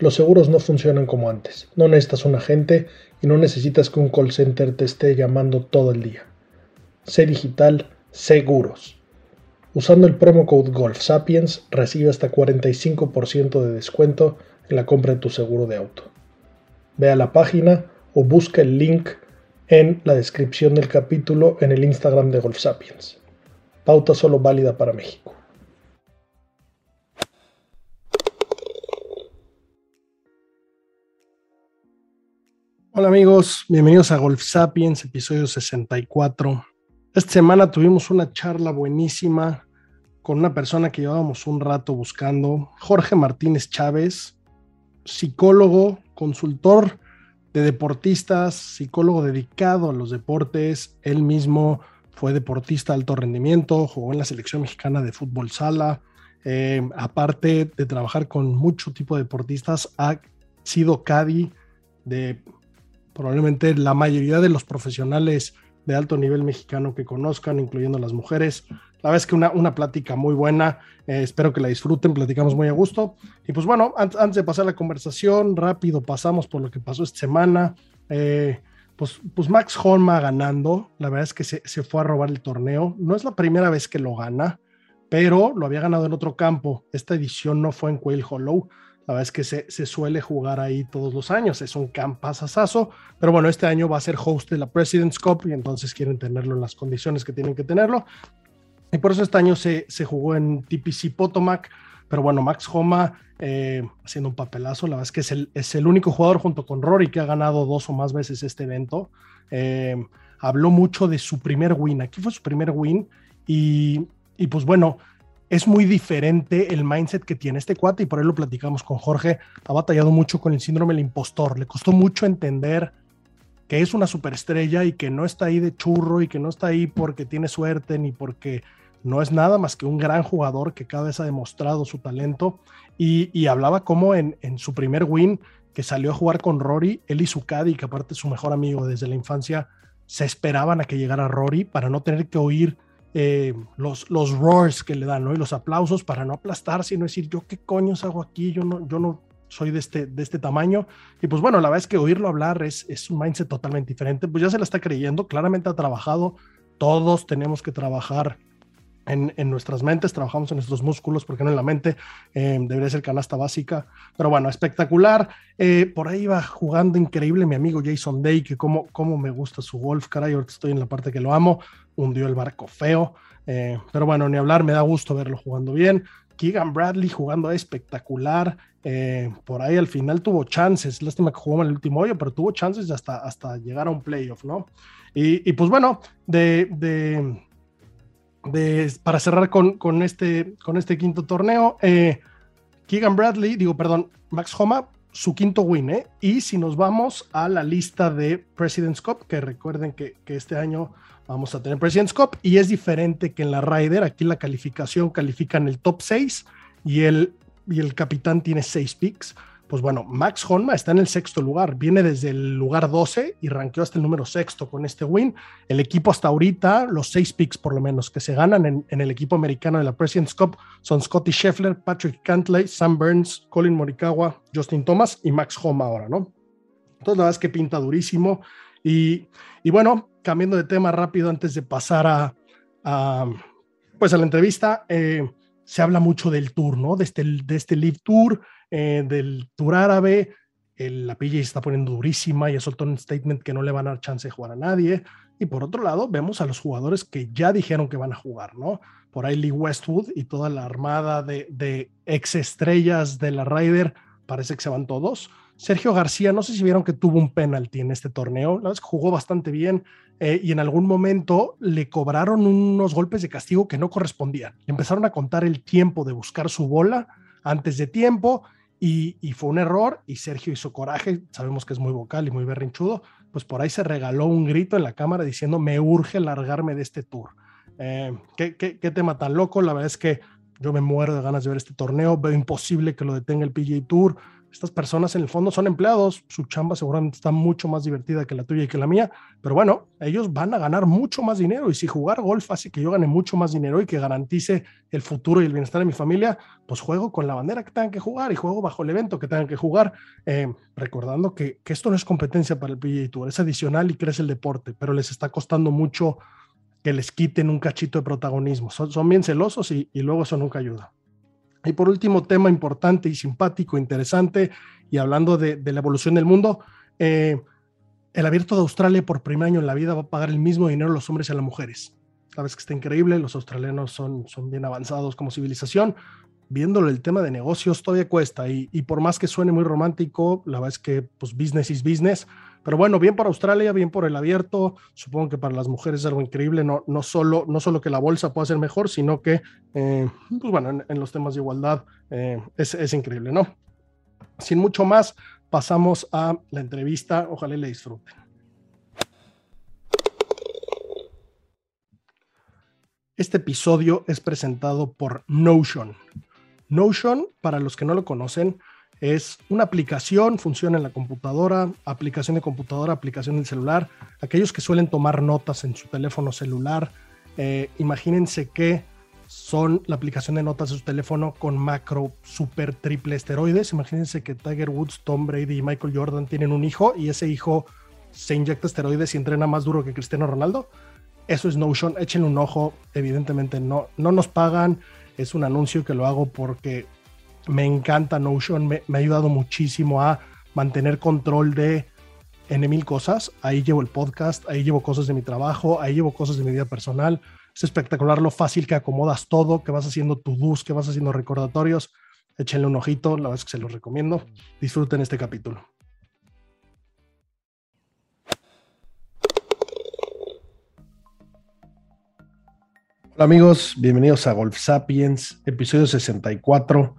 Los seguros no funcionan como antes. No necesitas un agente y no necesitas que un call center te esté llamando todo el día. Sé digital, seguros. Usando el promo code Golf Sapiens recibe hasta 45% de descuento en la compra de tu seguro de auto. Ve a la página o busca el link en la descripción del capítulo en el Instagram de Golf Sapiens. Pauta solo válida para México. Hola amigos, bienvenidos a Golf Sapiens, episodio 64. Esta semana tuvimos una charla buenísima con una persona que llevábamos un rato buscando, Jorge Martínez Chávez, psicólogo, consultor de deportistas, psicólogo dedicado a los deportes. Él mismo fue deportista de alto rendimiento, jugó en la selección mexicana de fútbol sala. Eh, aparte de trabajar con mucho tipo de deportistas, ha sido Cadi de probablemente la mayoría de los profesionales de alto nivel mexicano que conozcan, incluyendo las mujeres. La verdad es que una, una plática muy buena, eh, espero que la disfruten, platicamos muy a gusto. Y pues bueno, antes, de pasar la conversación, rápido pasamos por lo que pasó esta semana. Eh, pues, pues Max Holma ganando, la verdad es que se, se fue a robar el torneo. No es la primera vez que lo gana, pero lo había ganado en otro campo. Esta edición no fue en Quail Hollow. La verdad es que se, suele jugar ahí todos los años, es un campazazazo, pero bueno, este año va a ser host de la President's Cup y entonces quieren tenerlo en las condiciones que tienen que tenerlo. Y por eso este año se, se jugó en TPC Potomac, pero bueno, Max Homa eh, haciendo un papelazo, la verdad es que es el, es el, único jugador junto con Rory que ha ganado dos o más veces este evento. Eh, habló mucho de su primer win, aquí fue su primer win y, y pues bueno, es muy diferente el mindset que tiene este cuate y por ahí lo platicamos con Jorge. Ha batallado mucho con el síndrome del impostor. Le costó mucho entender que es una superestrella y que no está ahí de churro y que no está ahí porque tiene suerte ni porque no es nada más que un gran jugador que cada vez ha demostrado su talento. Y, hablaba como en, en, su primer win que salió a jugar con Rory, él y su caddy, que aparte es su mejor amigo desde la infancia, se esperaban a que llegara Rory para no tener que oír eh, los, los roars que le dan, ¿no? Y los aplausos para no aplastar, sino decir, yo qué coños hago aquí, yo no, yo no soy de este, de este tamaño. Y pues bueno, la verdad es que oírlo hablar es, es un mindset totalmente diferente, pues ya se la está creyendo, claramente ha trabajado, todos tenemos que trabajar en, en, nuestras mentes, trabajamos en nuestros músculos, porque no en la mente, eh, debería ser canasta básica, pero bueno, espectacular. Eh, por ahí va jugando increíble mi amigo Jason Day, que como, como me gusta su golf, caray, ahorita estoy en la parte que lo amo, hundió el barco feo, eh, pero bueno, ni hablar, me da gusto verlo jugando bien. Keegan Bradley jugando espectacular. por ahí al final tuvo chances. Lástima que jugó en el último hoyo, pero tuvo chances hasta, hasta llegar a un playoff, ¿no? Y, y pues bueno, de, de, para cerrar este, con este quinto torneo, eh, Keegan Bradley, digo, perdón, Max Homa, su quinto win, ¿eh? Y si nos vamos a la lista de President's Cup, que recuerden que, este año vamos a tener President's Cup y es diferente que en la Ryder, aquí la calificación califican el top 6 y el, y el capitán tiene 6 picks pues bueno, Max Honma está en el sexto lugar, viene desde el lugar 12 y ranqueó hasta el número sexto con este win. El equipo hasta ahorita, los seis picks por lo menos que se ganan en, el equipo americano de la President's Cup son Scotty Scheffler, Patrick Cantley, Sam Burns, Colin Morikawa, Justin Thomas y Max Homa ahora, ¿no? Entonces la verdad es que pinta durísimo. Y, bueno, cambiando de tema rápido antes de pasar a, pues a la entrevista, eh, se habla mucho del tour, ¿no? De este, de este Live Tour, eh, del Tour árabe. El, la PJ está poniendo durísima, ya soltó un statement que no le van a dar chance de jugar a nadie. Y por otro lado, vemos a los jugadores que ya dijeron que van a jugar, ¿no? Por ahí Lee Westwood y toda la armada de, de ex estrellas de la Ryder, parece que se van todos. Sergio García, no sé si vieron que tuvo un penalti en este torneo, la que jugó bastante bien eh, y en algún momento le cobraron unos golpes de castigo que no correspondían. Empezaron a contar el tiempo de buscar su bola antes de tiempo y, fue un error y Sergio hizo coraje, sabemos que es muy vocal y muy berrinchudo, pues por ahí se regaló un grito en la cámara diciendo me urge largarme de este tour. Eh, ¿qué, qué, qué tema tan loco, la verdad es que yo me muero de ganas de ver este torneo, veo imposible que lo detenga el PGA Tour estas personas en el fondo son empleados, su chamba seguramente está mucho más divertida que la tuya y que la mía, pero bueno, ellos van a ganar mucho más dinero y si jugar golf hace que yo gane mucho más dinero y que garantice el futuro y el bienestar de mi familia, pues juego con la bandera que tengan que jugar y juego bajo el evento que tengan que jugar, eh, recordando que, esto no es competencia para el PGA es adicional y crece el deporte, pero les está costando mucho que les quiten un cachito de protagonismo. Son, son bien celosos y, y luego eso nunca ayuda. Y por último, tema importante y simpático, interesante, y hablando de, la evolución del mundo, eh, el abierto de Australia por primer año en la vida va a pagar el mismo dinero a los hombres y a las mujeres. Sabes que está increíble, los australianos son, son bien avanzados como civilización. Viéndolo el tema de negocios todavía cuesta y, y por más que suene muy romántico, la verdad es que pues business is business, pero bueno, bien por Australia, bien por el abierto. Supongo que para las mujeres es algo increíble, no, no, solo, no solo que la bolsa pueda ser mejor, sino que, eh, pues bueno, en, los temas de igualdad eh, es, es, increíble, ¿no? Sin mucho más, pasamos a la entrevista. Ojalá le disfruten. Este episodio es presentado por Notion. Notion, para los que no lo conocen, es una aplicación, funciona en la computadora, aplicación de computadora, aplicación del celular. Aquellos que suelen tomar notas en su teléfono celular, eh, imagínense que son la aplicación de notas de su teléfono con macro super triple esteroides. Imagínense que Tiger Woods, Tom Brady y Michael Jordan tienen un hijo y ese hijo se inyecta esteroides y entrena más duro que Cristiano Ronaldo. Eso es Notion, échenle un ojo, evidentemente no, no nos pagan, es un anuncio que lo hago porque me encanta Notion, me, me, ha ayudado muchísimo a mantener control de N mil cosas. Ahí llevo el podcast, ahí llevo cosas de mi trabajo, ahí llevo cosas de mi vida personal. Es espectacular lo fácil que acomodas todo, que vas haciendo to-dos, que vas haciendo recordatorios. Échenle un ojito, la verdad es que se los recomiendo. Disfruten este capítulo. Hola amigos, bienvenidos a Golf Sapiens, episodio 64.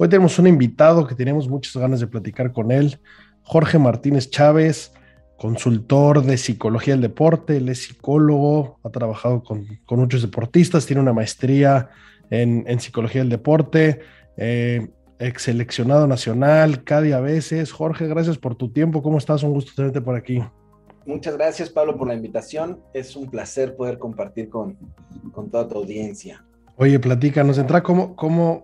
Hoy tenemos un invitado que tenemos muchas ganas de platicar con él, Jorge Martínez Chávez, consultor de psicología del deporte, él es psicólogo, ha trabajado con, con muchos deportistas, tiene una maestría en, en psicología del deporte, eh, ex seleccionado nacional, cada a veces. Jorge, gracias por tu tiempo, ¿cómo estás? Un gusto tenerte por aquí. Muchas gracias, Pablo, por la invitación. Es un placer poder compartir con, con toda tu audiencia. Oye, platícanos, entra cómo, cómo,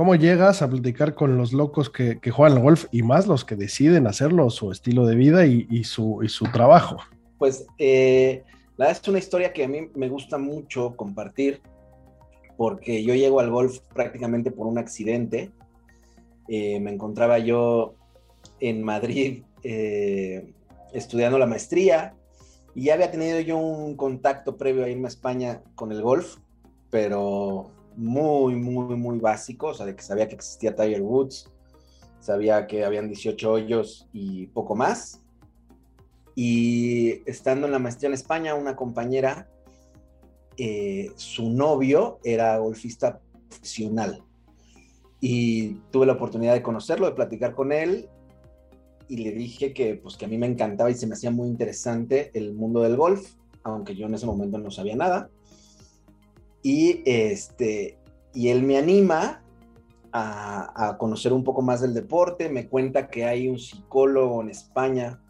¿Cómo llegas a platicar con los locos que, que, juegan al golf y más los que deciden hacerlo su estilo de vida y, y, su, y su, trabajo? Pues eh, la verdad es una historia que a mí me gusta mucho compartir porque yo llego al golf prácticamente por un accidente. Eh, me encontraba yo en Madrid eh, estudiando la maestría y ya había tenido yo un contacto previo a irme a España con el golf, pero muy, muy, muy básico, o sea, de que sabía que existía Tiger Woods, sabía que habían 18 hoyos y poco más. Y estando en la maestría en España, una compañera, eh, su novio era golfista profesional. Y tuve la oportunidad de conocerlo, de platicar con él, y le dije que, pues, que a mí me encantaba y se me hacía muy interesante el mundo del golf, aunque yo en ese momento no sabía nada y, este, y él me anima a, a, conocer un poco más del deporte, me cuenta que hay un psicólogo en España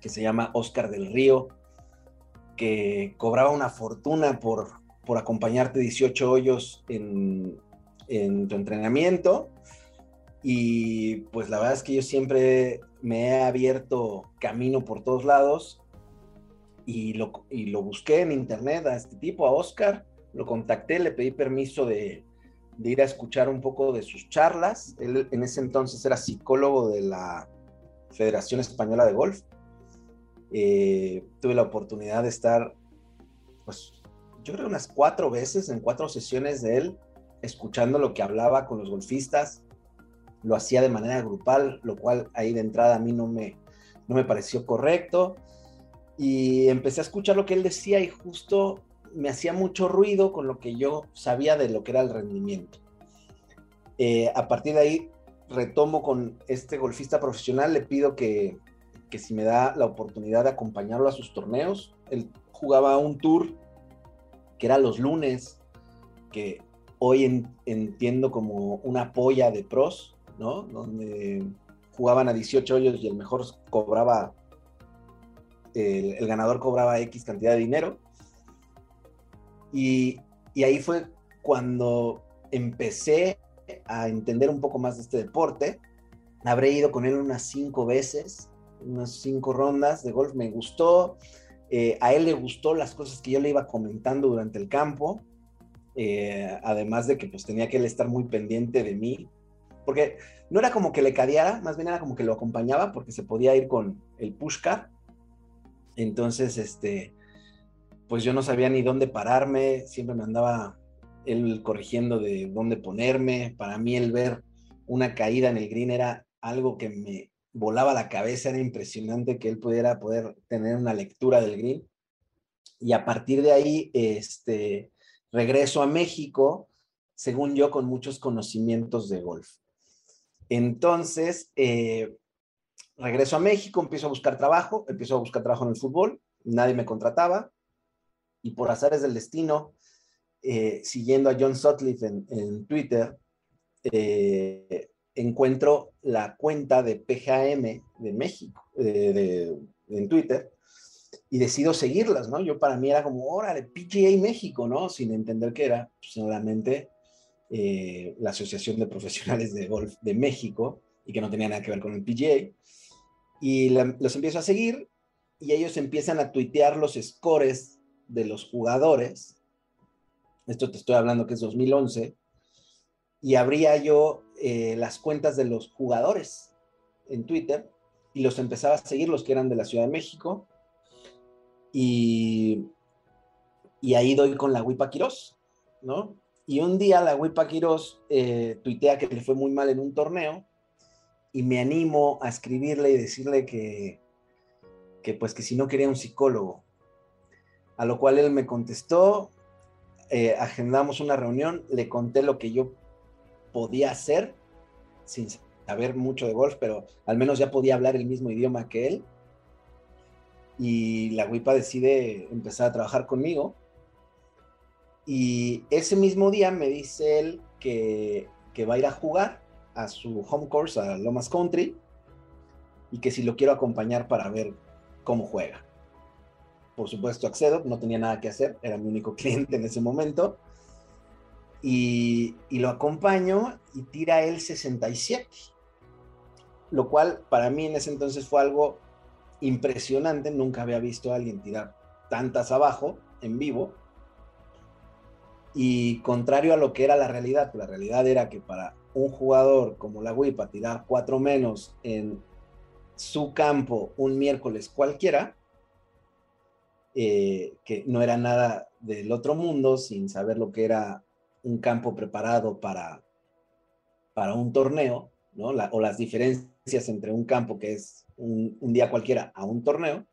que se llama Oscar del Río, que cobraba una fortuna por, por acompañarte 18 hoyos en, en tu entrenamiento. Y pues la verdad es que yo siempre me he abierto camino por todos lados y lo, y lo busqué en internet a este tipo, a Oscar, lo contacté, le pedí permiso de, ir a escuchar un poco de sus charlas. Él en ese entonces era psicólogo de la Federación Española de Golf. Eh, tuve la oportunidad de estar, pues, yo creo unas cuatro veces en cuatro sesiones de él, escuchando lo que hablaba con los golfistas. Lo hacía de manera grupal, lo cual ahí de entrada a mí no me, no me pareció correcto. Y empecé a escuchar lo que él decía y justo me hacía mucho ruido con lo que yo sabía de lo que era el rendimiento. Eh, a partir de ahí retomo con este golfista profesional, le pido que, que, si me da la oportunidad de acompañarlo a sus torneos. Él jugaba un tour que era los lunes, que hoy entiendo como una polla de pros, ¿no? Donde jugaban a 18 hoyos y el mejor cobraba, el, el ganador cobraba X cantidad de dinero y, ahí fue cuando empecé a entender un poco más de este deporte. Habré ido con él unas cinco veces, unas cinco rondas de golf. Me gustó. Eh, a él le gustó las cosas que yo le iba comentando durante el campo. Eh, además de que pues tenía que él estar muy pendiente de mí. Porque no era como que le cadeara, más bien era como que lo acompañaba porque se podía ir con el pushcar. Entonces, este, pues yo no sabía ni dónde pararme, siempre me andaba él corrigiendo de dónde ponerme. Para mí el ver una caída en el green era algo que me volaba la cabeza, era impresionante que él pudiera poder tener una lectura del green. Y a partir de ahí, este, regreso a México, según yo, con muchos conocimientos de golf. Entonces, eh, regreso a México, empiezo a buscar trabajo, empiezo a buscar trabajo en el fútbol, nadie me contrataba, y por azares del destino, eh, siguiendo a John Sutcliffe en, Twitter, eh, encuentro la cuenta de PGM de México, eh, en Twitter, y decido seguirlas, ¿no? Yo para mí era como, órale, PGA México, ¿no? Sin entender que era solamente la Asociación de Profesionales de Golf de México y que no tenía nada que ver con el PGA. Y los empiezo a seguir y ellos empiezan a tuitear los scores de los jugadores, esto te estoy hablando que es 2011, y abría yo eh, las cuentas de los jugadores en Twitter y los empezaba a seguir, los que eran de la Ciudad de México, y, y ahí doy con la Huipa Quirós, ¿no? Y un día la Huipa Quirós eh, tuitea que le fue muy mal en un torneo y me animo a escribirle y decirle que, que pues que si no quería un psicólogo, a lo cual él me contestó, eh, agendamos una reunión, le conté lo que yo podía hacer, sin saber mucho de golf, pero al menos ya podía hablar el mismo idioma que él. Y la WIPA decide empezar a trabajar conmigo. Y ese mismo día me dice él que, que va a ir a jugar a su home course, a Lomas Country, y que si lo quiero acompañar para ver cómo juega por supuesto accedo, no tenía nada que hacer, era mi único cliente en ese momento. Y, lo acompaño y tira el 67, lo cual para mí en ese entonces fue algo impresionante, nunca había visto a alguien tirar tantas abajo en vivo. Y contrario a lo que era la realidad, la realidad era que para un jugador como la WIPA tirar cuatro menos en su campo un miércoles cualquiera, eh, que no era nada del otro mundo, sin saber lo que era un campo preparado para, para un torneo, ¿no? o las diferencias entre un campo que es un, día cualquiera a un torneo,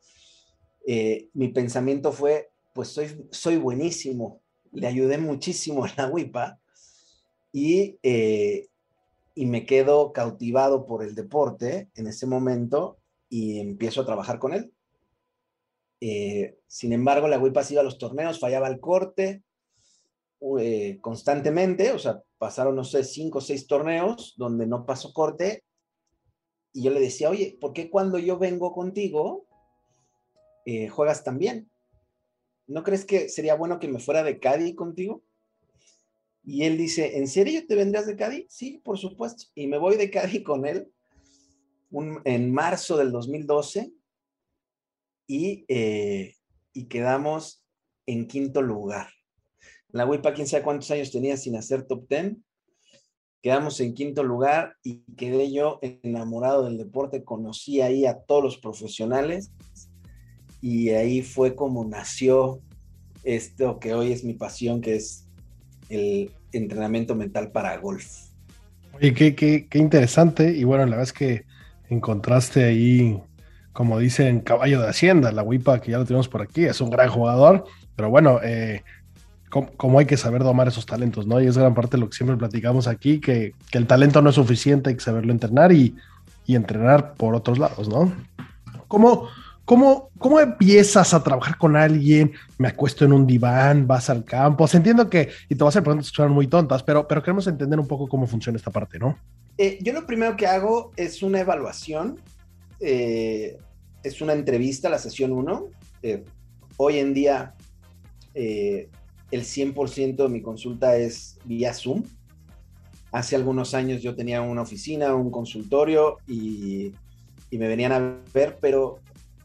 eh, mi pensamiento fue, pues soy, soy buenísimo, le ayudé muchísimo a la WIPA y, eh, y me quedo cautivado por el deporte en ese momento y empiezo a trabajar con él. Eh, sin embargo, la WIPA iba a los torneos, fallaba el corte eh, constantemente, o sea, pasaron, no sé, cinco o seis torneos donde no pasó corte. Y yo le decía, oye, ¿por qué cuando yo vengo contigo eh, juegas tan bien? ¿No crees que sería bueno que me fuera de Cádiz contigo? Y él dice, ¿en serio te vendrías de Cádiz? Sí, por supuesto. Y me voy de Cádiz con él en marzo del 2012 eh, y, quedamos en quinto lugar. La WIPA, quién sabe cuántos años tenía sin hacer top 10, quedamos en quinto lugar y quedé yo enamorado del deporte, conocí ahí a todos los profesionales y ahí fue como nació esto que hoy es mi pasión, que es el entrenamiento mental para golf. Oye, qué, qué, qué interesante y bueno, la verdad es que encontraste ahí, como dicen, caballo de Hacienda, la WIPA que ya lo tenemos por aquí, es un gran jugador, pero bueno, eh, como, hay que saber domar esos talentos, ¿no? Y es gran parte de lo que siempre platicamos aquí, que, que el talento no es suficiente, hay que saberlo entrenar y, y entrenar por otros lados, ¿no? ¿Cómo, cómo, ¿Cómo empiezas a trabajar con alguien? Me acuesto en un diván, vas al campo. Entiendo que, y te vas a hacer preguntas que son muy tontas, pero, pero queremos entender un poco cómo funciona esta parte, ¿no? Eh, yo lo primero que hago es una evaluación, eh, es una entrevista, la sesión 1. Eh, hoy en día el 100% de mi consulta es vía Zoom. Hace algunos años yo tenía una oficina, un consultorio y, me venían a ver, pero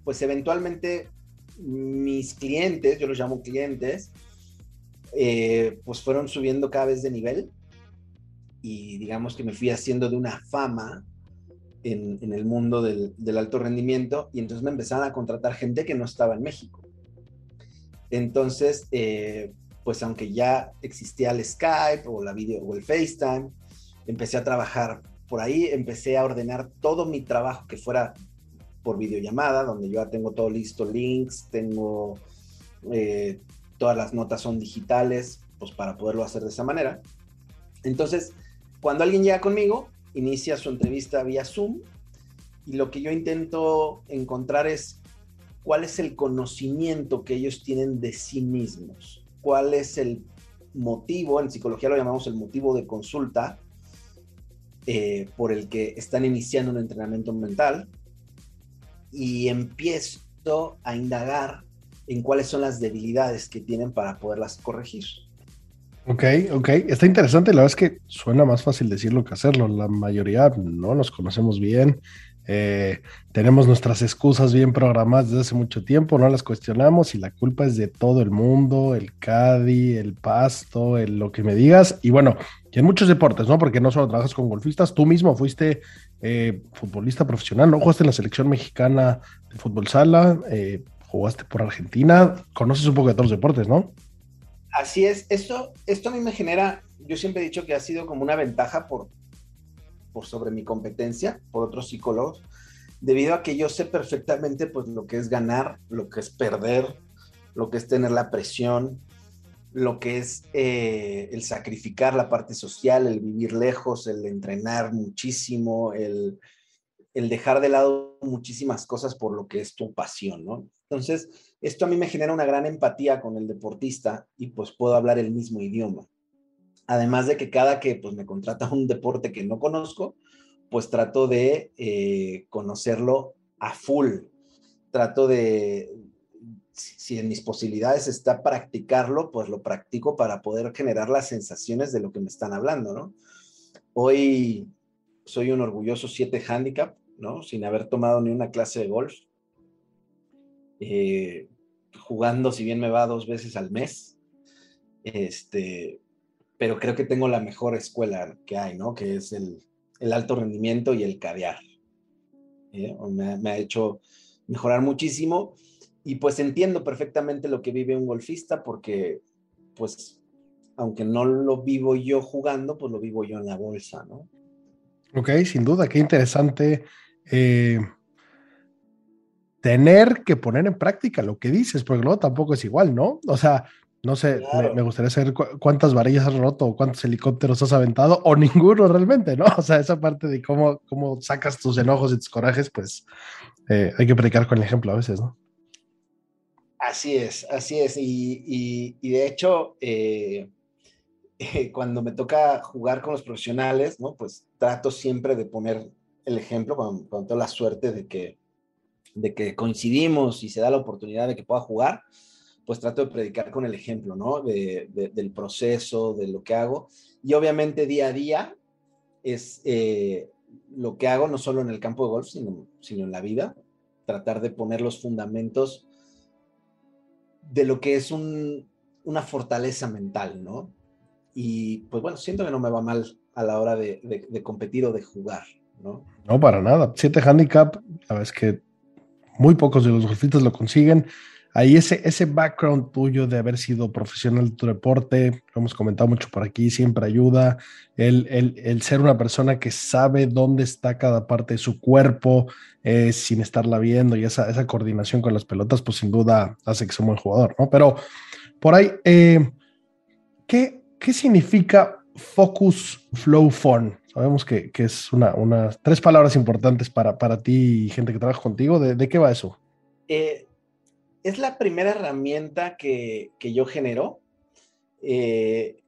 pues eventualmente mis clientes, yo los llamo clientes, pues fueron subiendo cada vez de nivel y digamos que me fui haciendo de una fama en, el mundo del, alto rendimiento y entonces me empezaron a contratar gente que no estaba en México. Entonces, eh, pues aunque ya existía el Skype o la video o el FaceTime, empecé a trabajar por ahí, empecé a ordenar todo mi trabajo que fuera por videollamada, donde yo ya tengo todo listo, links, tengo eh, todas las notas son digitales, pues para poderlo hacer de esa manera. Entonces, cuando alguien llega conmigo, inicia su entrevista vía Zoom y lo que yo intento encontrar es cuál es el conocimiento que ellos tienen de sí mismos, cuál es el motivo, en psicología lo llamamos el motivo de consulta, eh, por el que están iniciando un entrenamiento mental y empiezo a indagar en cuáles son las debilidades que tienen para poderlas corregir. Ok, ok. Está interesante. La verdad es que suena más fácil decirlo que hacerlo. La mayoría no nos conocemos bien. Eh, tenemos nuestras excusas bien programadas desde hace mucho tiempo, no las cuestionamos y la culpa es de todo el mundo, el Cadi, el pasto, el, lo que me digas. Y bueno, y en muchos deportes, ¿no? Porque no solo trabajas con golfistas, tú mismo fuiste eh, futbolista profesional, ¿no? Jugaste en la selección mexicana de fútbol sala, eh, jugaste por Argentina, conoces un poco de todos los deportes, ¿no? Así es, esto, esto a mí me genera, yo siempre he dicho que ha sido como una ventaja por, por sobre mi competencia, por otros psicólogos, debido a que yo sé perfectamente pues lo que es ganar, lo que es perder, lo que es tener la presión, lo que es eh, el sacrificar la parte social, el vivir lejos, el entrenar muchísimo, el, el dejar de lado muchísimas cosas por lo que es tu pasión, ¿no? Entonces, esto a mí me genera una gran empatía con el deportista y pues puedo hablar el mismo idioma. Además de que cada que pues me contrata un deporte que no conozco, pues trato de eh, conocerlo a full. Trato de, si en mis posibilidades está practicarlo, pues lo practico para poder generar las sensaciones de lo que me están hablando, ¿no? Hoy soy un orgulloso 7 handicap, ¿no? Sin haber tomado ni una clase de golf. Eh, jugando, si bien me va dos veces al mes, este, pero creo que tengo la mejor escuela que hay, ¿no? Que es el, alto rendimiento y el cadear. ¿eh? Me, ha hecho mejorar muchísimo y pues entiendo perfectamente lo que vive un golfista porque, pues, aunque no lo vivo yo jugando, pues lo vivo yo en la bolsa, ¿no? Ok, sin duda, qué interesante. Eh, tener que poner en práctica lo que dices, porque luego tampoco es igual, ¿no? O sea, no sé, me, gustaría saber cuántas varillas has roto o cuántos helicópteros has aventado o ninguno realmente, ¿no? O sea, esa parte de cómo, cómo sacas tus enojos y tus corajes, pues eh, hay que predicar con el ejemplo a veces, ¿no? Así es, así es. Y, de hecho, eh, cuando me toca jugar con los profesionales, ¿no? Pues trato siempre de poner el ejemplo cuando tengo la suerte de que de que coincidimos y se da la oportunidad de que pueda jugar, pues trato de predicar con el ejemplo, ¿no? del proceso, de lo que hago. Y obviamente día a día es eh, lo que hago no solo en el campo de golf, sino, sino en la vida, tratar de poner los fundamentos de lo que es una fortaleza mental, ¿no? Y pues bueno, siento que no me va mal a la hora de, de, competir o de jugar, ¿no? No, para nada. Siete handicap, la verdad es que muy pocos de los golfistas lo consiguen. Ahí ese, ese background tuyo de haber sido profesional de tu deporte, lo hemos comentado mucho por aquí, siempre ayuda. El, el, el ser una persona que sabe dónde está cada parte de su cuerpo eh, sin estarla viendo y esa, esa coordinación con las pelotas, pues sin duda hace que sea un buen jugador, ¿no? Pero por ahí, eh, ¿qué, ¿qué significa focus, flow, fun? Sabemos que, que es una, unas tres palabras importantes para, para ti y gente que trabaja contigo. ¿De, de qué va eso? Eh, es la primera herramienta que, yo genero. Eh,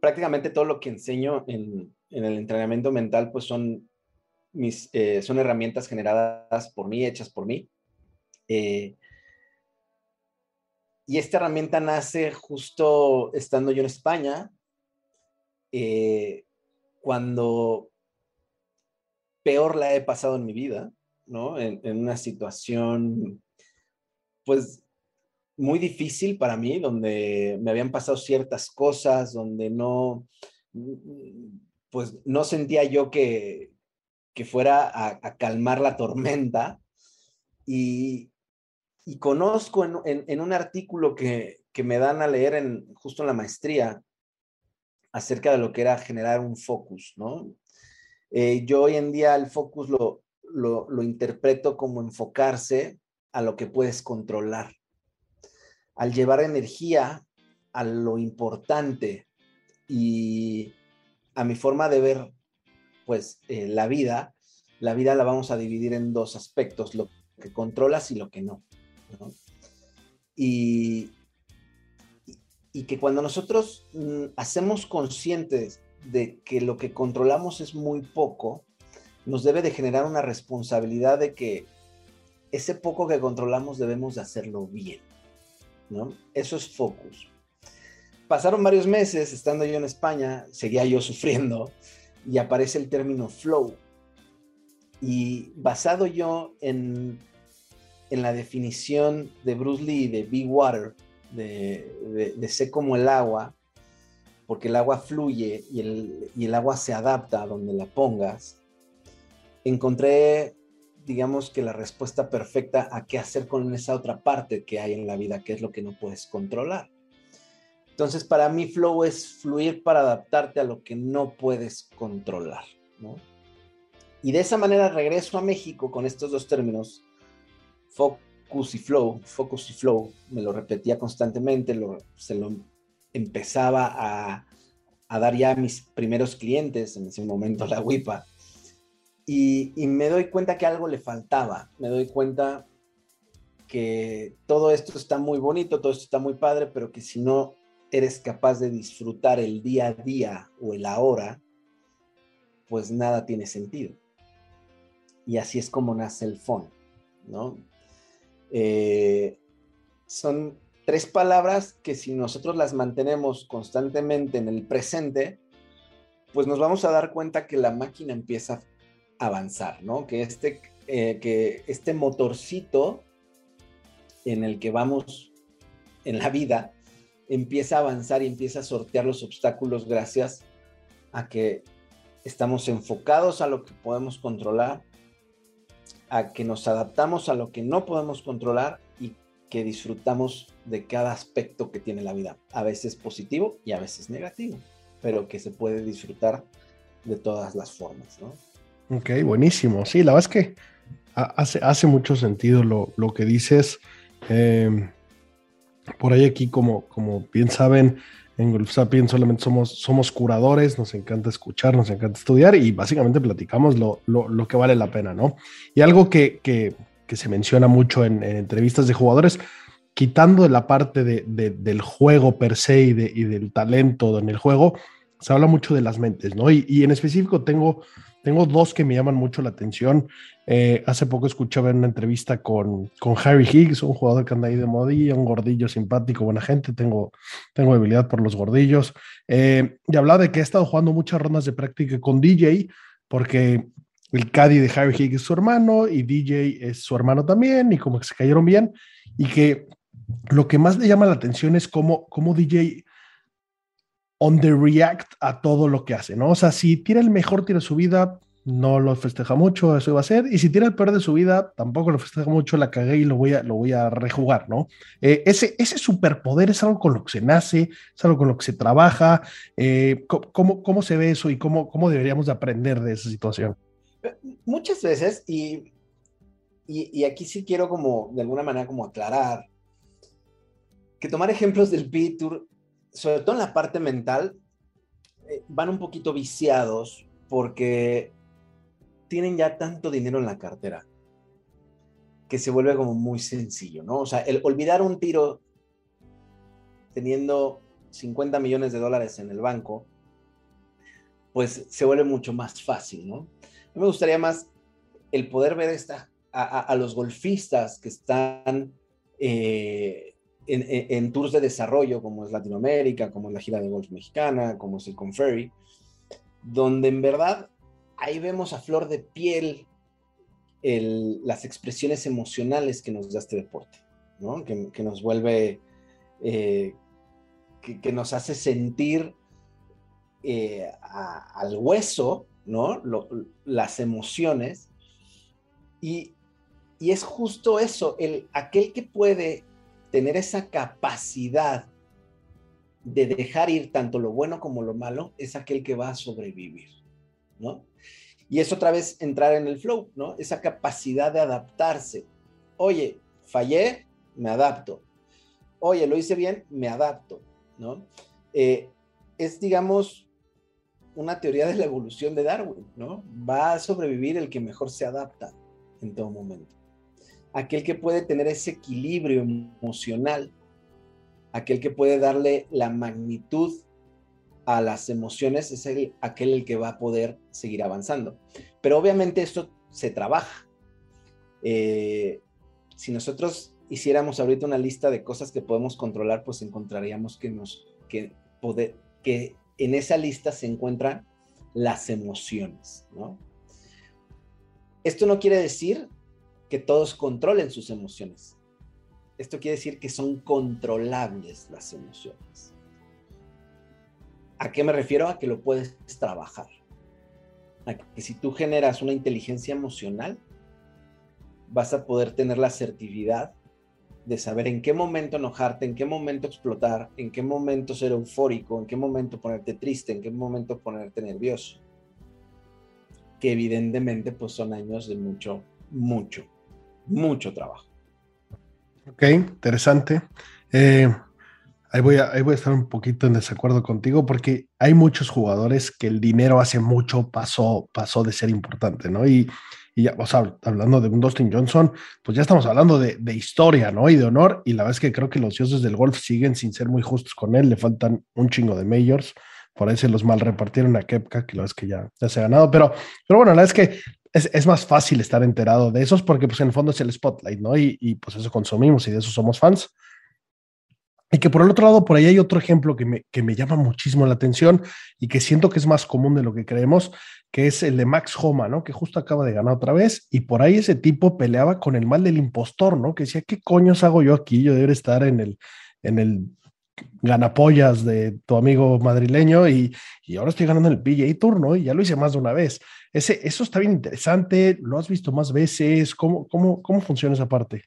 prácticamente todo lo que enseño en, el entrenamiento mental, pues son, mis, eh, son herramientas generadas por mí, hechas por mí. Eh, y esta herramienta nace justo estando yo en España, cuando peor la he pasado en mi vida, ¿no? En, en una situación pues muy difícil para mí, donde me habían pasado ciertas cosas, donde no, pues no sentía yo que, fuera a, calmar la tormenta. Y, conozco en, un artículo que, me dan a leer en, justo en la maestría acerca de lo que era generar un focus, ¿no? Eh, yo hoy en día el focus lo, lo interpreto como enfocarse a lo que puedes controlar. Al llevar energía a lo importante y a mi forma de ver, pues, eh, la vida, la vida la vamos a dividir en dos aspectos, lo que controlas y lo que no. Y, y que cuando nosotros mm, hacemos conscientes de que lo que controlamos es muy poco, nos debe de generar una responsabilidad de que ese poco que controlamos debemos de hacerlo bien, ¿no? Eso es focus. Pasaron varios meses estando yo en España, seguía yo sufriendo y aparece el término flow. Y basado yo en, en la definición de Bruce Lee de Be Water, de, de, ser como el agua, porque el agua fluye y el, y el agua se adapta a donde la pongas, encontré digamos que la respuesta perfecta a qué hacer con esa otra parte que hay en la vida, que es lo que no puedes controlar. Entonces, para mí, flow es fluir para adaptarte a lo que no puedes controlar, Y de esa manera regreso a México con estos dos términos, focus y flow, focus y flow, me lo repetía constantemente, se lo empezaba a, dar ya a mis primeros clientes, en ese momento la WIPA, y, me doy cuenta que algo le faltaba, me doy cuenta que todo esto está muy bonito, todo esto está muy padre, pero que si no eres capaz de disfrutar el día a día o el ahora, pues nada tiene sentido. Y así es como nace el phone, ¿no? Eh, son tres palabras que si nosotros las mantenemos constantemente en el presente, pues nos vamos a dar cuenta que la máquina empieza avanzar, ¿no? Que este, eh, que este motorcito en el que vamos en la vida empieza a avanzar y empieza a sortear los obstáculos gracias a que estamos enfocados a lo que podemos controlar, a que nos adaptamos a lo que no podemos controlar y que disfrutamos de cada aspecto que tiene la vida, a veces positivo y a veces negativo, pero que se puede disfrutar de todas las formas, ¿no? Ok, buenísimo. Sí, la verdad es que hace, hace mucho sentido lo, lo que dices. Em, por ahí aquí, como, como bien saben, en Golf Sapiens solamente somos, somos curadores, nos encanta escuchar, nos encanta estudiar y básicamente platicamos lo, lo, lo que vale la pena, ¿no? Y algo que, que, que se menciona mucho en, entrevistas de jugadores, quitando la parte de, de, del juego per se y, y, del talento en el juego, se habla mucho de las mentes, ¿no? Y, y en específico tengo tengo dos que me llaman mucho la atención. Eh, hace poco escuchaba en una entrevista con, con Harry Higgs, un jugador que anda ahí de modilla, un gordillo simpático, buena gente. Tengo, tengo debilidad por los gordillos. Eh, y hablaba de que ha estado jugando muchas rondas de práctica con DJ, porque el caddy de Harry Higgs es su hermano y DJ es su hermano también, y como que se cayeron bien. Y que lo que más le llama la atención es cómo, cómo DJ on the react a todo lo que hace, ¿no? O sea, si tira el mejor tiro de su vida, no lo festeja mucho, eso iba a ser. Y si tira el peor de su vida, tampoco lo festeja mucho, la cagué y lo voy a, lo voy a rejugar, ¿no? Eh, ese, ese superpoder es algo con lo que se nace, es algo con lo que se trabaja. Eh, ¿cómo, ¿cómo, se ve eso y cómo, cómo deberíamos de aprender de esa situación? Muchas veces, y, y, aquí sí quiero como, de alguna manera, como aclarar, que tomar ejemplos del P-Tour, sobre todo en la parte mental, eh, van un poquito viciados porque tienen ya tanto dinero en la cartera que se vuelve como muy sencillo, ¿no? O sea, el olvidar un tiro teniendo 50 millones de dólares en el banco, pues se vuelve mucho más fácil, ¿no? A mí me gustaría más el poder ver esta, a, los golfistas que están eh, en, tours de desarrollo, como es Latinoamérica, como es la gira de golf mexicana, como es el Conferry, donde en verdad ahí vemos a flor de piel las expresiones emocionales que nos da este deporte, que, nos vuelve, eh, que, nos hace sentir eh, al hueso, las emociones. Y, es justo eso, el, aquel que puede tener esa capacidad de dejar ir tanto lo bueno como lo malo, es aquel que va a sobrevivir, ¿no? Y es otra vez entrar en el flow, ¿no? Esa capacidad de adaptarse. Oye, fallé, me adapto. Oye, lo hice bien, me adapto, ¿no? Eh, es, digamos, una teoría de la evolución de Darwin, ¿no? Va a sobrevivir el que mejor se adapta en todo momento. Aquel que puede tener ese equilibrio emocional, aquel que puede darle la magnitud a las emociones es aquel el que va a poder seguir avanzando. Pero obviamente esto se trabaja. Eh, si nosotros hiciéramos ahorita una lista de cosas que podemos controlar, pues encontraríamos que, nos, que, poder, que en esa lista se encuentran las emociones. Esto no quiere decir que todos controlen sus emociones. Esto quiere decir que son controlables las emociones. ¿A qué me refiero? A que lo puedes trabajar. A que si tú generas una inteligencia emocional, vas a poder tener la asertividad de saber en qué momento enojarte, en qué momento explotar, en qué momento ser eufórico, en qué momento ponerte triste, en qué momento ponerte nervioso. Que evidentemente pues son años de mucho, mucho, mucho trabajo. Ok, interesante. Eh, Ahí voy, a, voy a estar un poquito en desacuerdo contigo porque hay muchos jugadores que el dinero hace mucho pasó, pasó de ser importante, ¿no? Y, y ya, o sea, hablando de un Dustin Johnson, pues ya estamos hablando de, de, historia, ¿no? Y de honor. Y la verdad es que creo que los dioses del golf siguen sin ser muy justos con él. Le faltan un chingo de majors. Por ahí se los mal repartieron a Kepka, que la verdad es que ya, ya se ha ganado. Pero, pero bueno, la verdad es que es, es, más fácil estar enterado de esos porque pues en el fondo es el spotlight, ¿no? Y, y pues eso consumimos y de eso somos fans. Y que por el otro lado, por ahí hay otro ejemplo que me, que me llama muchísimo la atención y que siento que es más común de lo que creemos, que es el de Max Homa, ¿no? Que justo acaba de ganar otra vez y por ahí ese tipo peleaba con el mal del impostor, ¿no? Que decía, ¿qué coños hago yo aquí? Yo debería estar en el, en el ganapollas de tu amigo madrileño y, y ahora estoy ganando el PGA Tour, ¿no? Y ya lo hice más de una vez. Ese, eso está bien interesante, lo has visto más veces, ¿cómo, cómo, cómo funciona esa parte?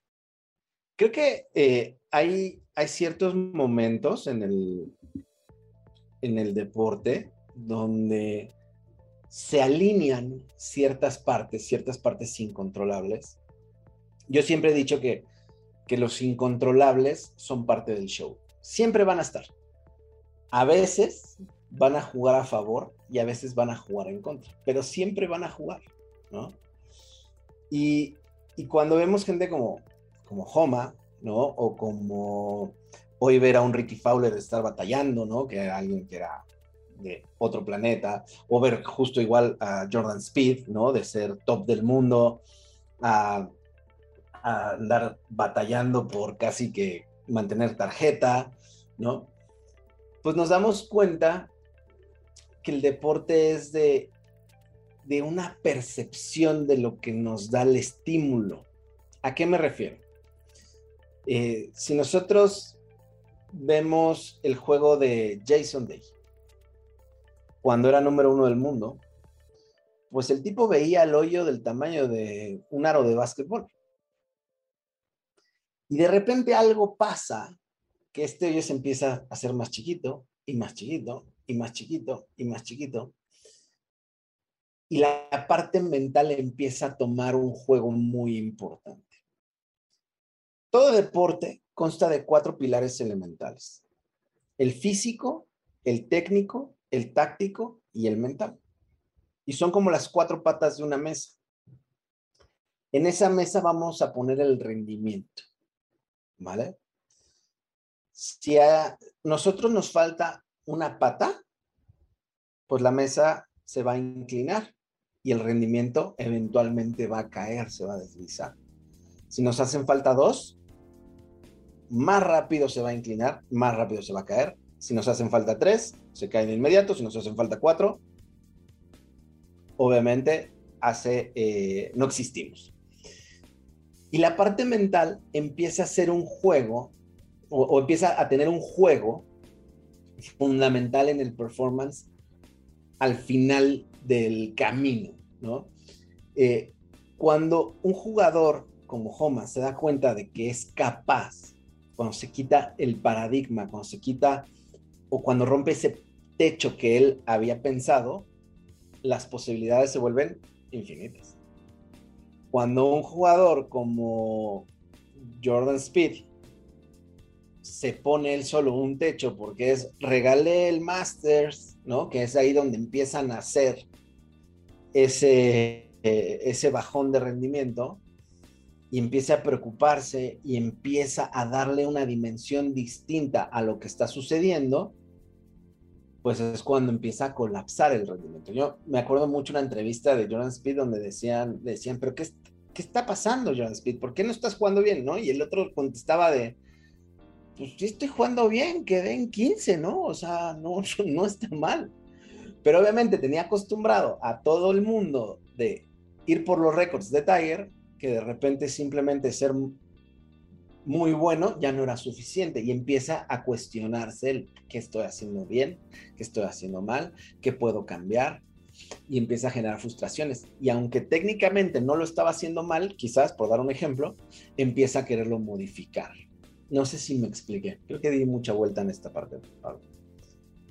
Creo que eh, hay hay ciertos momentos en el, en el deporte donde se alinean ciertas partes, ciertas partes incontrolables. Yo siempre he dicho que, que los incontrolables son parte del show. Siempre van a estar. A veces van a jugar a favor y a veces van a jugar en contra, pero siempre van a jugar, ¿no? Y, y cuando vemos gente como, como Homa, ¿no? O como hoy ver a un Ricky Fowler estar batallando, ¿no? Que era alguien que era de otro planeta, o ver justo igual a Jordan Speed, ¿no? De ser top del mundo, a, andar batallando por casi que mantener tarjeta, ¿no? Pues nos damos cuenta que el deporte es de, de una percepción de lo que nos da el estímulo. ¿A qué me refiero? Eh, si nosotros vemos el juego de Jason Day, cuando era número uno del mundo, pues el tipo veía el hoyo del tamaño de un aro de básquetbol. Y de repente algo pasa, que este hoyo se empieza a hacer más chiquito y más chiquito y más chiquito y más chiquito. Y la parte mental empieza a tomar un juego muy importante. Todo deporte consta de cuatro pilares elementales. El físico, el técnico, el táctico y el mental. Y son como las cuatro patas de una mesa. En esa mesa vamos a poner el rendimiento. ¿Vale? Si a nosotros nos falta una pata, pues la mesa se va a inclinar y el rendimiento eventualmente va a caer, se va a deslizar. Si nos hacen falta dos, más rápido se va a inclinar, más rápido se va a caer. Si nos hacen falta tres, se cae de inmediato. Si nos hacen falta cuatro, obviamente hace, eh, no existimos. Y la parte mental empieza a ser un juego o, empieza a tener un juego fundamental en el performance al final del camino, ¿no? Eh, cuando un jugador como Homa se da cuenta de que es capaz, cuando se quita el paradigma, cuando se quita o cuando rompe ese techo que él había pensado, las posibilidades se vuelven infinitas cuando un jugador como Jordan Speed se pone él solo un techo porque es regalé el Masters, ¿no? Que es ahí donde empiezan a hacer ese, eh, ese bajón de rendimiento y empieza a preocuparse y empieza a darle una dimensión distinta a lo que está sucediendo, pues es cuando empieza a colapsar el rendimiento. Yo me acuerdo mucho una entrevista de Jordan Speed donde decían, decían, pero ¿qué, ¿qué está pasando, Jordan Speed? ¿Por qué no estás jugando bien, no? Y el otro contestaba de, pues sí estoy jugando bien, quedé en 15, ¿no? O sea, no, no está mal. Pero obviamente tenía acostumbrado a todo el mundo de ir por los récords de Tiger, que de repente simplemente ser muy bueno ya no era suficiente y empieza a cuestionarse el qué estoy haciendo bien, qué estoy haciendo mal, qué puedo cambiar y empieza a generar frustraciones. Y aunque técnicamente no lo estaba haciendo mal, quizás por dar un ejemplo, empieza a quererlo modificar. No sé si me expliqué. Creo que di mucha vuelta en esta parte.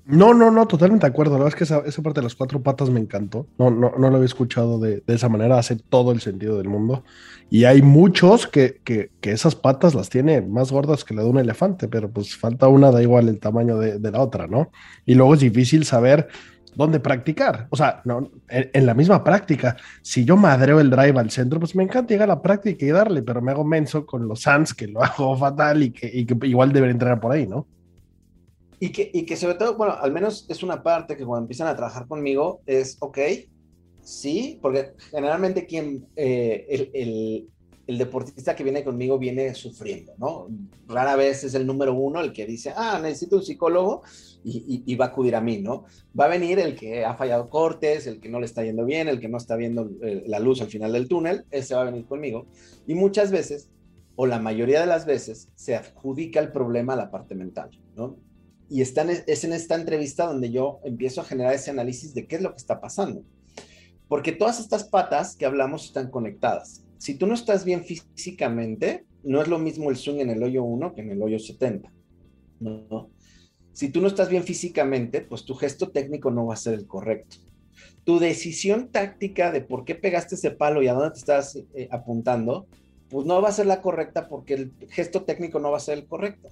No, no, no, totalmente de acuerdo. La verdad es que esa, parte de las cuatro patas me encantó. No, no, no lo había escuchado de, esa manera. Hace todo el sentido del mundo. Y hay muchos que, que, esas patas las tiene más gordas que la de un elefante, pero pues falta una, da igual el tamaño de la otra, ¿no? Y luego es difícil saber dónde practicar. O sea, no, en, la misma práctica, si yo madreo el drive al centro, pues me encanta llegar a la práctica y darle, pero me hago menso con los Suns, que lo hago fatal y que, y que igual debería entrenar por ahí, ¿no? Y que, y que sobre todo, bueno, al menos es una parte que cuando empiezan a trabajar conmigo es, ok, sí, porque generalmente quien, eh, el, el, el, deportista que viene conmigo viene sufriendo, ¿no? Rara vez es el número uno el que dice, ah, necesito un psicólogo y, y, va a acudir a mí, ¿no? Va a venir el que ha fallado cortes, el que no le está yendo bien, el que no está viendo eh, la luz al final del túnel, ese va a venir conmigo. Y muchas veces, o la mayoría de las veces, se adjudica el problema a la parte mental, ¿no? y están, es en esta entrevista donde yo empiezo a generar ese análisis de qué es lo que está pasando. Porque todas estas patas que hablamos están conectadas. Si tú no estás bien físicamente, no es lo mismo el swing en el hoyo 1 que en el hoyo 70. ¿no? Si tú no estás bien físicamente, pues tu gesto técnico no va a ser el correcto. Tu decisión táctica de por qué pegaste ese palo y a dónde te estás eh, apuntando, pues no va a ser la correcta porque el gesto técnico no va a ser el correcto.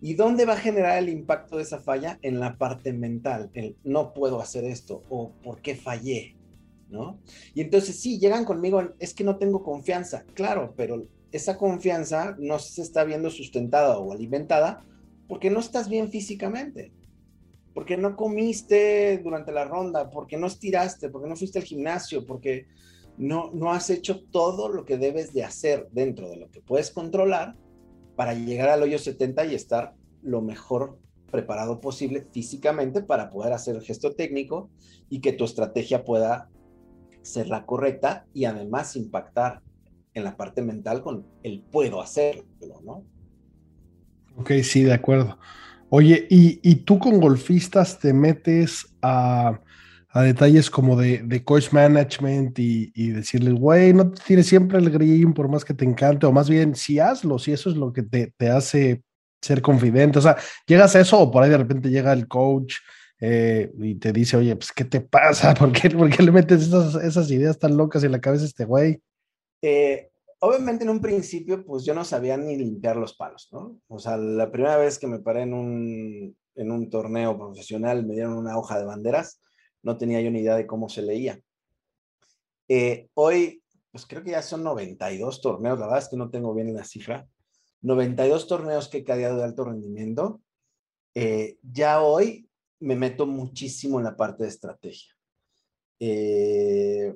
¿Y dónde va a generar el impacto de esa falla? En la parte mental, el no puedo hacer esto o por qué fallé, ¿no? Y entonces sí, llegan conmigo, es que no tengo confianza, claro, pero esa confianza no se está viendo sustentada o alimentada porque no estás bien físicamente, porque no comiste durante la ronda, porque no estiraste, porque no fuiste al gimnasio, porque no, no has hecho todo lo que debes de hacer dentro de lo que puedes controlar para llegar al hoyo 70 y estar lo mejor preparado posible físicamente para poder hacer el gesto técnico y que tu estrategia pueda ser la correcta y además impactar en la parte mental con el puedo hacerlo, ¿no? Ok, sí, de acuerdo. Oye, ¿y, tú con golfistas te metes a, detalles como de, coach management y, y decirles, güey, no tienes siempre el green por más que te encante, o más bien, si hazlo, si eso es lo que te, te hace ser confidente, o sea, llegas a eso o por ahí de repente llega el coach eh, y te dice, oye, pues, ¿qué te pasa? ¿Por qué, por qué le metes esas, esas, ideas tan locas en la cabeza a este güey? Eh, obviamente en un principio, pues yo no sabía ni limpiar los palos, ¿no? O sea, la primera vez que me paré en un, en un torneo profesional, me dieron una hoja de banderas, no tenía yo ni idea de cómo se leía. Eh, hoy, pues creo que ya son 92 torneos, la verdad es que no tengo bien la cifra, 92 torneos que he caído de alto rendimiento. ya hoy me meto muchísimo en la parte de estrategia. Eh,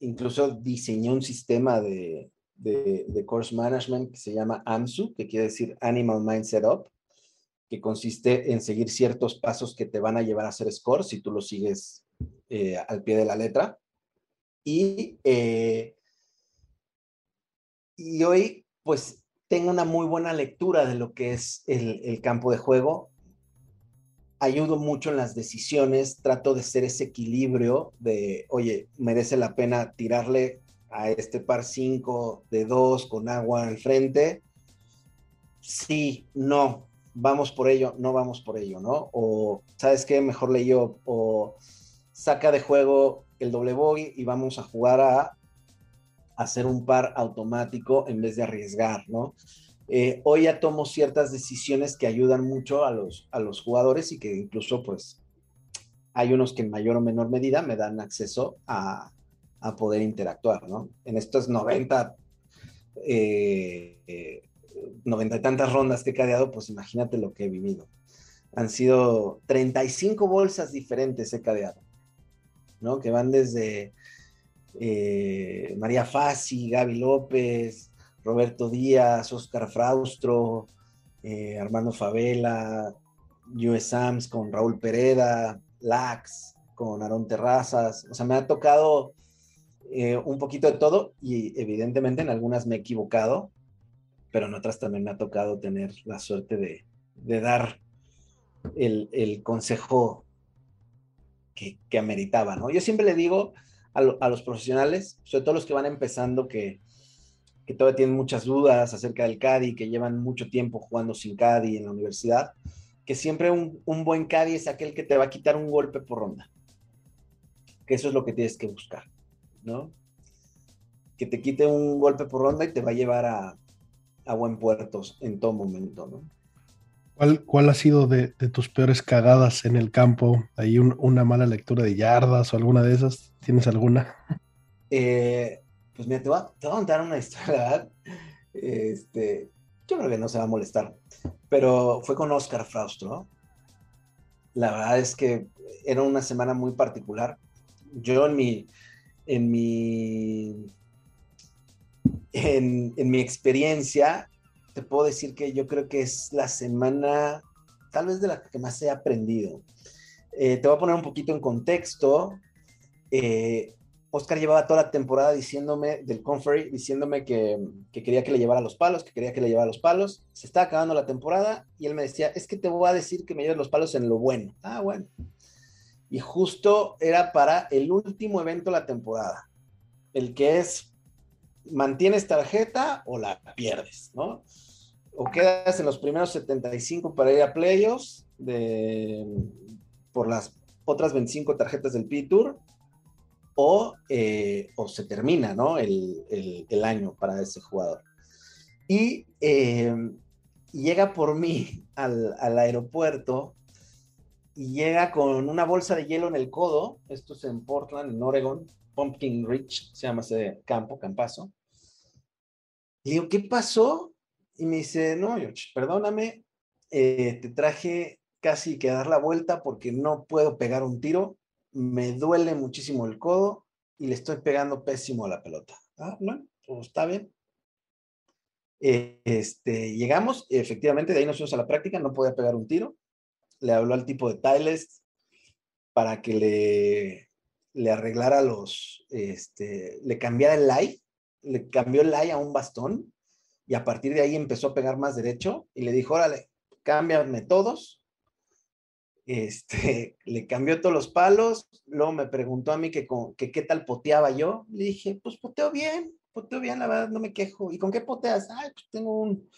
incluso diseñé un sistema de, de, course management que se llama AMSU, que quiere decir Animal Mind Setup, que consiste en seguir ciertos pasos que te van a llevar a hacer score si tú lo sigues eh, al pie de la letra. Y, eh, y hoy, pues, tengo una muy buena lectura de lo que es el, el campo de juego ayudo mucho en las decisiones, trato de ser ese equilibrio de, oye, merece la pena tirarle a este par 5 de 2 con agua al frente. Sí, no, vamos por ello, no vamos por ello, ¿no? O, ¿sabes qué? Mejor le yo, o saca de juego el doble bogey y vamos a jugar a hacer un par automático en vez de arriesgar, ¿no? Eh, hoy ya tomo ciertas decisiones que ayudan mucho a los, a los jugadores y que incluso pues hay unos que en mayor o menor medida me dan acceso a, poder interactuar, ¿no? En estos 90, eh, 90 y tantas rondas que he cadeado, pues imagínate lo que he vivido. Han sido 35 bolsas diferentes he cadeado, ¿no? Que van desde eh, María Fassi, Gaby López, Roberto Díaz, Oscar Fraustro, eh, Armando Favela, US Sams con Raúl Pereda, Lax con Aarón Terrazas. O sea, me ha tocado eh, un poquito de todo y evidentemente en algunas me he equivocado, pero en otras también me ha tocado tener la suerte de, dar el, consejo que, que, ameritaba, ¿no? Yo siempre le digo a, a los profesionales, sobre todo los que van empezando, que que todavía tienen muchas dudas acerca del CADI, que llevan mucho tiempo jugando sin CADI en la universidad, que siempre un, buen CADI es aquel que te va a quitar un golpe por ronda. Que eso es lo que tienes que buscar, ¿no? Que te quite un golpe por ronda y te va a llevar a, buen puerto en todo momento, ¿no? ¿Cuál, ¿Cuál, ha sido de, tus peores cagadas en el campo? ¿Hay una mala lectura de yardas o alguna de esas? ¿Tienes alguna? Eh, pues mira, te voy, a, contar una historia, Este, yo creo que no se va a molestar, pero fue con Oscar Fraustro. La verdad es que era una semana muy particular. Yo en mi, en mi, en, mi experiencia, te puedo decir que yo creo que es la semana tal vez de la que más he aprendido. Eh, te voy a poner un poquito en contexto. Eh, Oscar llevaba toda la temporada diciéndome, del Conferry, diciéndome que, quería que le llevara los palos, que quería que le llevara los palos. Se estaba acabando la temporada y él me decía, es que te voy a decir que me lleves los palos en lo bueno. Ah, bueno. Y justo era para el último evento de la temporada, el que es, mantienes tarjeta o la pierdes, ¿no? O quedas en los primeros 75 para ir a playoffs de, por las otras 25 tarjetas del P-Tour eh, o, se termina ¿no? el, año para ese jugador. Y eh, llega por mí al, aeropuerto y llega con una bolsa de hielo en el codo, esto es en Portland, en Oregon, Pumpkin Ridge, se llama ese campo, campazo. Le digo, ¿qué pasó? Y me dice, no, perdóname, eh, te traje casi que dar la vuelta porque no puedo pegar un tiro me duele muchísimo el codo y le estoy pegando pésimo a la pelota. Ah, no, pues está bien. Eh, este, llegamos, efectivamente, de ahí nos fuimos a la práctica, no podía pegar un tiro. Le habló al tipo de Tiles para que le, le arreglara los, este, le cambiara el lie, le cambió el lie a un bastón y a partir de ahí empezó a pegar más derecho y le dijo, órale, cámbiame todos. Este, le cambió todos los palos, luego me preguntó a mí que, qué tal poteaba yo. Le dije, pues poteo bien, poteo bien, la verdad, no me quejo. ¿Y con qué poteas? Ay, pues tengo un,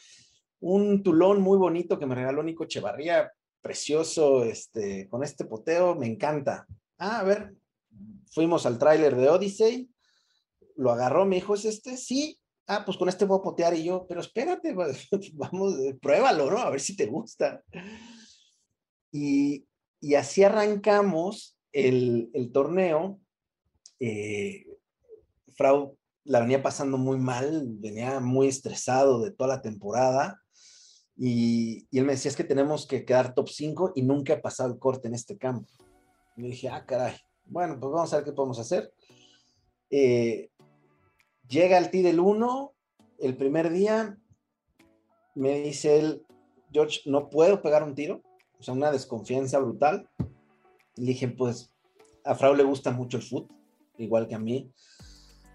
un tulón muy bonito que me regaló Nico Chevarría, precioso, este, con este poteo, me encanta. Ah, a ver, fuimos al tráiler de Odyssey, lo agarró, me dijo, ¿es este? Sí. Ah, pues con este voy a potear y yo, pero espérate, vamos, pruébalo, ¿no? A ver si te gusta. Y, así arrancamos el, torneo. Eh, Frau la venía pasando muy mal, venía muy estresado de toda la temporada. Y, y, él me decía, es que tenemos que quedar top 5 y nunca he pasado el corte en este campo. Y dije, ah, caray, bueno, pues vamos a ver qué podemos hacer. Eh, llega el T del 1, el primer día, me dice él, George, no puedo pegar un tiro, o sea, una desconfianza brutal. Y dije, pues a Frau le gusta mucho el foot, igual que a mí.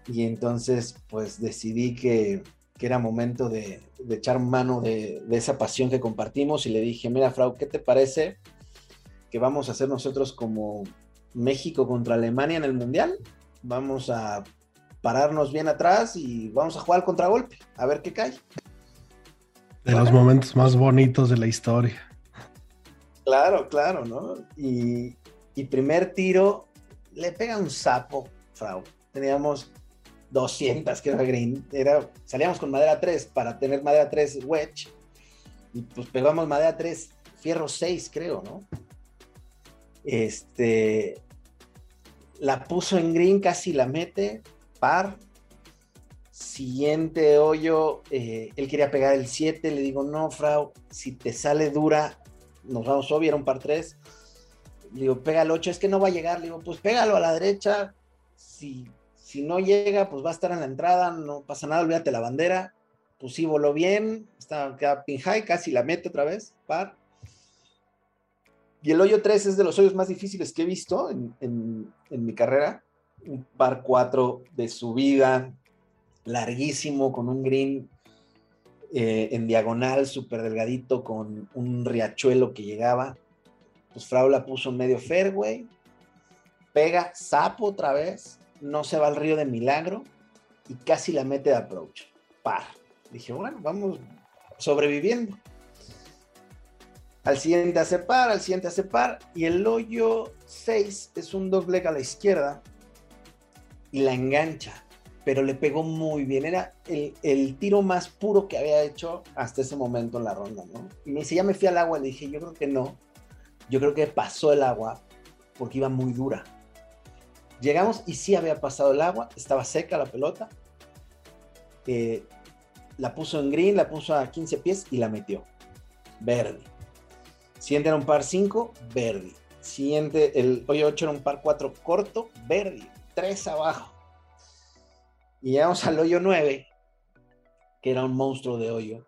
Y entonces, pues decidí que, que era momento de, de echar mano de, de, esa pasión que compartimos y le dije, mira, Frau, ¿qué te parece que vamos a hacer nosotros como México contra Alemania en el Mundial? Vamos a pararnos bien atrás y vamos a jugar al contragolpe, a ver qué cae. De los momentos más bonitos de la historia. Claro, claro, ¿no? Y, y primer tiro, le pega un sapo, Frau. Teníamos 200 que era green, era, salíamos con madera 3 para tener madera 3 wedge y pues pegamos madera 3 fierro 6 creo, ¿no? Este la puso en green, casi la mete, par. Siguiente hoyo, eh, él quería pegar el 7, le digo, no, Frau, si te sale dura, nos vamos obvio, era un par 3. Le digo, pega el 8, es que no va a llegar, le digo, pues pégalo a la derecha, si si no llega, pues va a estar en la entrada, no pasa nada, olvídate la bandera. Pues sí, voló bien, está, queda pin high, casi la mete otra vez, par. Y el hoyo 3 es de los hoyos más difíciles que he visto en, en, en mi carrera. Un par 4 de subida, larguísimo, con un green eh, en diagonal, súper delgadito, con un riachuelo que llegaba. Pues Frau la puso medio fairway, pega sapo otra vez, no se va al río de milagro y casi la mete de approach. Par. Dije, bueno, vamos sobreviviendo. Al siguiente hace par, al siguiente hace par, y el hoyo 6 es un leg a la izquierda y la engancha, pero le pegó muy bien. Era el, el, tiro más puro que había hecho hasta ese momento en la ronda, ¿no? Y me dice, ya me fui al agua, le dije, yo creo que no. Yo creo que pasó el agua porque iba muy dura Llegamos y sí había pasado el agua, estaba seca la pelota. Eh, la puso en green, la puso a 15 pies y la metió. Verde. Siguiente era un par 5, verde. Siguiente, el hoyo 8 era un par 4 corto, verde. 3 abajo. Y llegamos al hoyo 9, que era un monstruo de hoyo.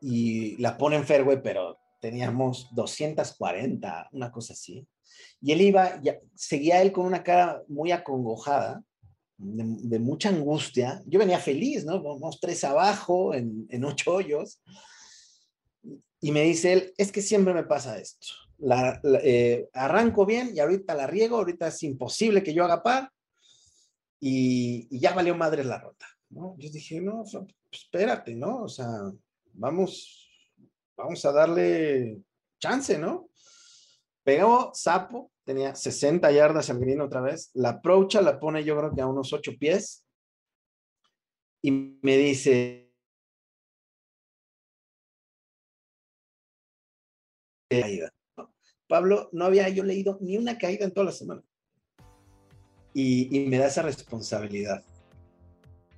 Y la pone en fairway, pero teníamos 240, una cosa así. Y él iba, ya, seguía él con una cara muy acongojada, de, mucha angustia. Yo venía feliz, ¿no? Vamos tres abajo, en, en, ocho hoyos. Y me dice él, es que siempre me pasa esto. La, eh, arranco bien y ahorita la riego, ahorita es imposible que yo haga par. Y, ya valió madre la rota, ¿no? Yo dije, no, pues espérate, ¿no? O sea, vamos, vamos a darle chance, ¿no? Pegó Sapo, tenía 60 yardas al green otra vez. La approacha, la pone yo creo que a unos 8 pies. Y me dice. Caída. Pablo, no había yo leído ni una caída en toda la semana. Y, me da esa responsabilidad.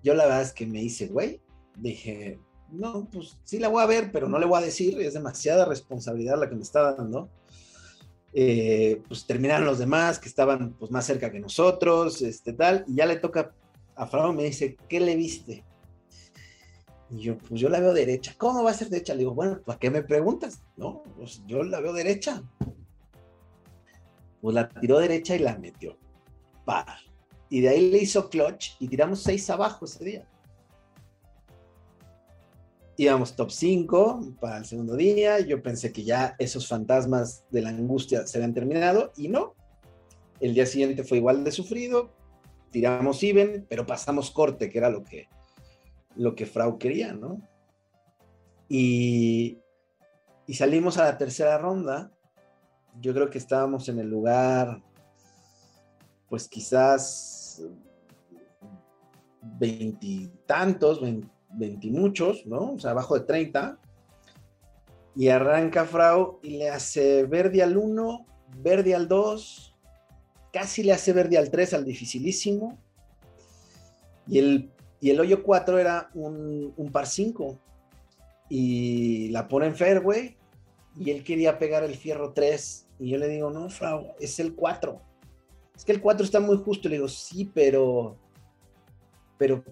Yo la verdad es que me hice, güey, dije, no, pues sí la voy a ver, pero no le voy a decir, es demasiada responsabilidad la que me está dando eh, pues terminaron los demás que estaban pues más cerca que nosotros, este tal, y ya le toca a Frau, me dice, ¿qué le viste? Y yo, pues yo la veo derecha. ¿Cómo va a ser derecha? Le digo, bueno, ¿para qué me preguntas? No, pues yo la veo derecha. Pues la tiró derecha y la metió. Y de ahí le hizo clutch y tiramos seis abajo ese día. íbamos top 5 para el segundo día. Yo pensé que ya esos fantasmas de la angustia se habían terminado y no. El día siguiente fue igual de sufrido. Tiramos even, pero pasamos corte, que era lo que, lo que Frau quería, ¿no? Y, y salimos a la tercera ronda. Yo creo que estábamos en el lugar, pues quizás veintitantos, veintimuchos, ¿no? O sea, abajo de 30. Y arranca Frau y le hace verde al 1, verde al 2, casi le hace verde al 3, al dificilísimo. Y el, y el hoyo 4 era un, par 5. Y la pone en fairway y él quería pegar el fierro 3. Y yo le digo, no, Frau, es el 4. Es que el 4 está muy justo. Le digo, sí, pero pero,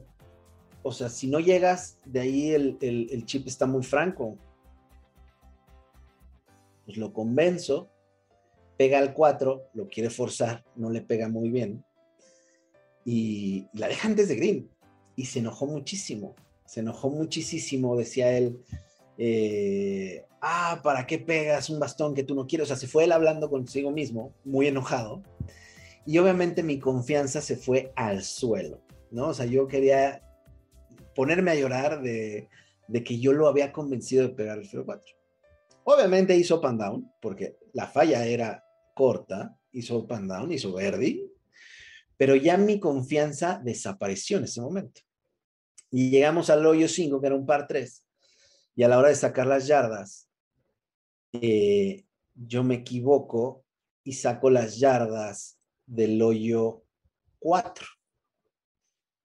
o sea, si no llegas, de ahí el, chip está muy franco. Pues lo convenzo, pega al 4, lo quiere forzar, no le pega muy bien. Y, la deja antes de green. Y se enojó muchísimo. Se enojó muchísimo, decía él. Eh, ah, ¿para qué pegas un bastón que tú no quieres? O sea, se fue él hablando consigo mismo, muy enojado. Y obviamente mi confianza se fue al suelo. ¿no? O sea, yo quería ponerme a llorar de, que yo lo había convencido de pegar el 04. Obviamente hizo pan down, porque la falla era corta, hizo pan down, hizo Verdi, pero ya mi confianza desapareció en ese momento. Y llegamos al hoyo 5, que era un par 3, y a la hora de sacar las yardas, eh, yo me equivoco y saco las yardas del hoyo 4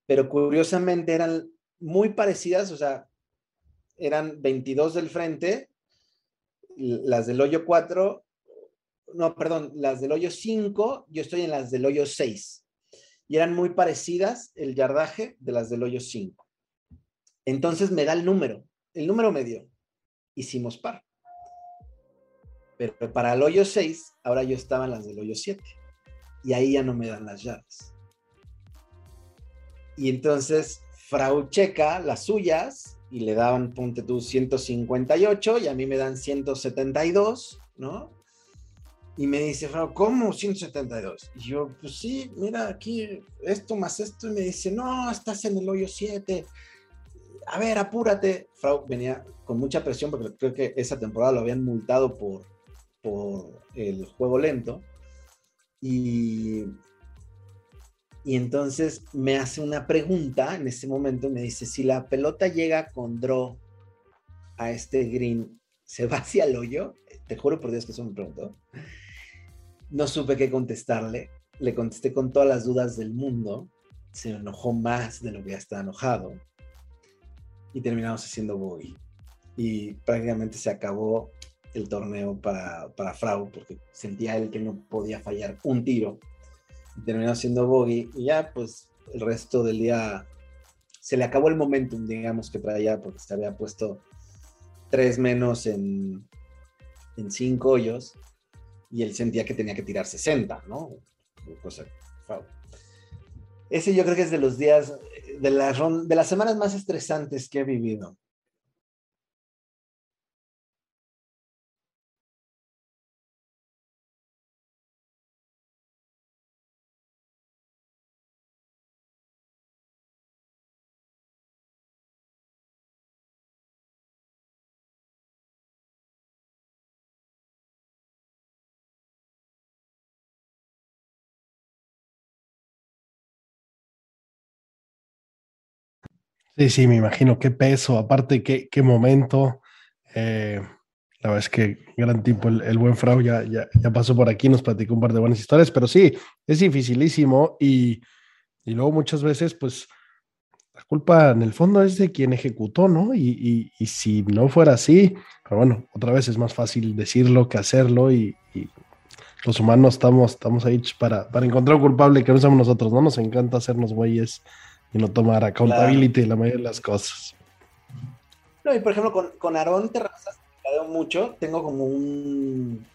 pero curiosamente eran muy parecidas, o sea, eran 22 del frente, las del hoyo 4, no, perdón, las del hoyo 5, yo estoy en las del hoyo 6, y eran muy parecidas el yardaje de las del hoyo 5. Entonces me da el número, el número medio, hicimos par. Pero para el hoyo 6, ahora yo estaba en las del hoyo 7, y ahí ya no me dan las llaves. Y entonces Frau checa las suyas y le daban, ponte tú, 158 y a mí me dan 172, ¿no? Y me dice, Frau, ¿cómo 172? Y yo, pues sí, mira aquí, esto más esto. Y me dice, no, estás en el hoyo 7. A ver, apúrate. Frau venía con mucha presión porque creo que esa temporada lo habían multado por, por el juego lento. Y y entonces me hace una pregunta en ese momento, me dice, si la pelota llega con draw a este green, ¿se va hacia el hoyo? Te juro por Dios que eso me preguntó. No supe qué contestarle, le contesté con todas las dudas del mundo, se enojó más de lo que ya estaba enojado y terminamos haciendo bogey. Y prácticamente se acabó el torneo para, para Frau porque sentía él que no podía fallar un tiro terminó siendo bogey y ya pues el resto del día se le acabó el momentum, digamos, que traía porque se había puesto tres menos en, en cinco hoyos y él sentía que tenía que tirar 60, ¿no? Cosa, Ese yo creo que es de los días, de las, de las semanas más estresantes que he vivido. Sí, sí, me imagino qué peso, aparte qué, qué momento. Eh, la verdad es que gran tipo, el, buen Frau ya, ya, pasó por aquí, nos platicó un par de buenas historias, pero sí, es dificilísimo y, y luego muchas veces, pues, la culpa en el fondo es de quien ejecutó, ¿no? Y, y, si no fuera así, pero bueno, otra vez es más fácil decirlo que hacerlo y, los humanos estamos, estamos ahí para, para encontrar un culpable que no somos nosotros, ¿no? Nos encanta hacernos güeyes y no tomar accountability la mayoría de las cosas. No, y por ejemplo, con, con Aarón Terrazas, veo mucho, tengo como un,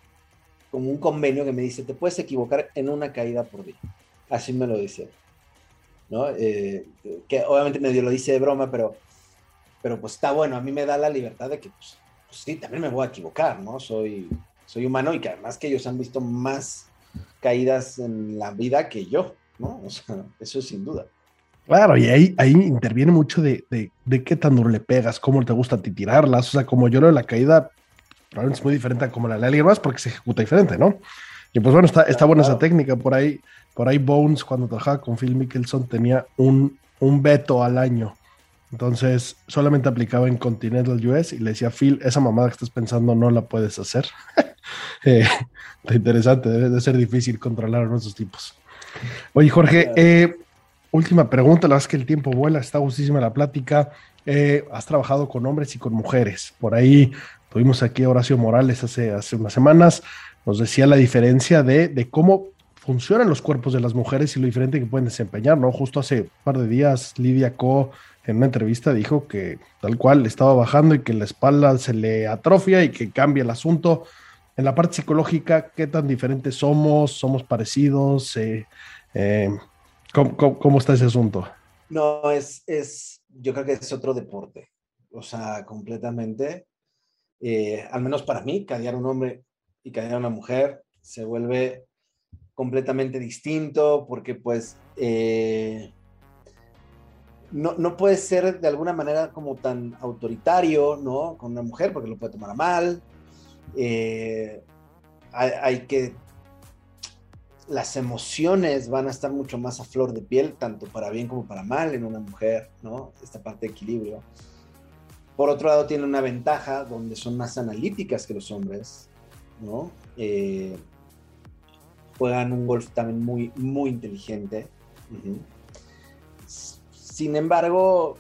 como un convenio que me dice, te puedes equivocar en una caída por día. Así me lo dice. ¿no? Eh, que obviamente medio lo dice de broma, pero pero pues está bueno, a mí me da la libertad de que, pues, pues, sí, también me voy a equivocar, ¿no? Soy, soy humano y que además que ellos han visto más caídas en la vida que yo, ¿no? O sea, eso sin duda. Claro, y ahí, ahí interviene mucho de, de, qué tan duro le pegas, cómo te gusta a ti tirarlas. O sea, como yo lo de la caída, probablemente es muy diferente a como la de alguien más porque se ejecuta diferente, ¿no? Y pues bueno, está, está buena esa técnica. Por ahí, por ahí Bones, cuando trabajaba con Phil Mickelson, tenía un, un veto al año. Entonces, solamente aplicaba en Continental US y le decía, Phil, esa mamada que estás pensando no la puedes hacer. eh, interesante, debe de ser difícil controlar a nuestros tipos. Oye, Jorge, eh, última pregunta, la verdad es que el tiempo vuela, está gustísima la plática. Eh, has trabajado con hombres y con mujeres. Por ahí tuvimos aquí a Horacio Morales hace, hace unas semanas, nos decía la diferencia de, de cómo funcionan los cuerpos de las mujeres y lo diferente que pueden desempeñar, ¿no? Justo hace un par de días, Lidia Co en una entrevista dijo que tal cual estaba bajando y que la espalda se le atrofia y que cambia el asunto. En la parte psicológica, ¿qué tan diferentes somos? ¿Somos parecidos? Eh, eh, ¿cómo, está ese asunto? No, es, es, yo creo que es otro deporte. O sea, completamente. Eh, al menos para mí, cadear un hombre y cadear una mujer se vuelve completamente distinto porque pues no, no puede ser de alguna manera como tan autoritario, ¿no? Con una mujer, porque lo puede tomar mal. Eh, hay, que... Las emociones van a estar mucho más a flor de piel, tanto para bien como para mal en una mujer, ¿no? Esta parte de equilibrio. Por otro lado, tiene una ventaja donde son más analíticas que los hombres, ¿no? Eh, juegan un golf también muy, muy inteligente. Sin embargo,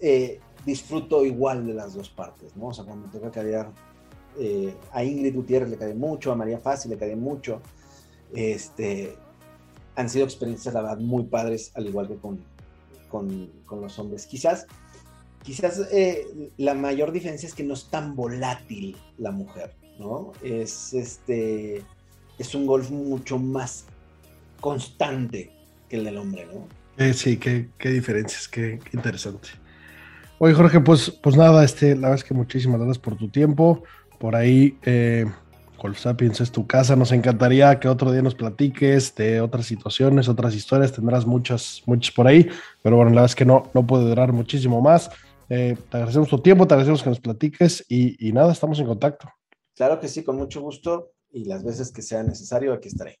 eh, disfruto igual de las dos partes, ¿no? O sea, cuando me toca cadear eh, a Ingrid Gutiérrez le cae mucho, a María Fácil le cae mucho. Este, han sido experiencias, la verdad, muy padres, al igual que con, con, los hombres. Quizás, quizás eh, la mayor diferencia es que no es tan volátil la mujer, ¿no? Es, este, es un golf mucho más constante que el del hombre, ¿no? sí, qué, diferencias, qué, interesante. Oye, Jorge, pues, pues nada, este, la verdad es que muchísimas gracias por tu tiempo. Por ahí, eh, Golf Sapiens es tu casa. Nos encantaría que otro día nos platiques de otras situaciones, otras historias. Tendrás muchas, muchas por ahí, pero bueno, la verdad es que no, no puede durar muchísimo más. Eh, te agradecemos tu tiempo, te agradecemos que nos platiques y, y nada, estamos en contacto. Claro que sí, con mucho gusto y las veces que sea necesario, aquí estaré.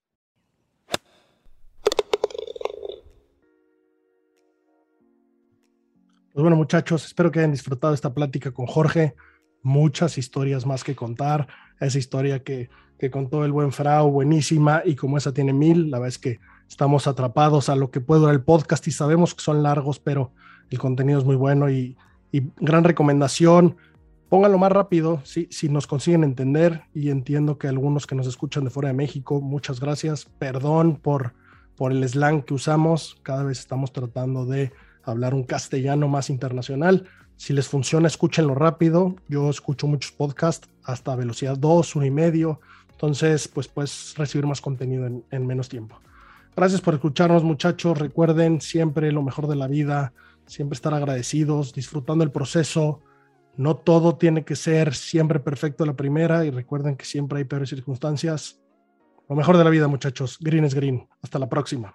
Pues bueno, muchachos, espero que hayan disfrutado esta plática con Jorge. Muchas historias más que contar. Esa historia que, que contó el buen Frau, buenísima, y como esa tiene mil, la verdad es que estamos atrapados a lo que puede durar el podcast y sabemos que son largos, pero el contenido es muy bueno y, gran recomendación. Pónganlo más rápido, si, si nos consiguen entender, y entiendo que algunos que nos escuchan de fuera de México, muchas gracias. Perdón por, por el slang que usamos, cada vez estamos tratando de hablar un castellano más internacional. Si les funciona, escúchenlo rápido. Yo escucho muchos podcasts hasta velocidad 2, 1 y medio. Entonces, pues puedes recibir más contenido en, en menos tiempo. Gracias por escucharnos, muchachos. Recuerden siempre lo mejor de la vida, siempre estar agradecidos, disfrutando el proceso. No todo tiene que ser siempre perfecto la primera y recuerden que siempre hay peores circunstancias. Lo mejor de la vida, muchachos. Green es green. Hasta la próxima.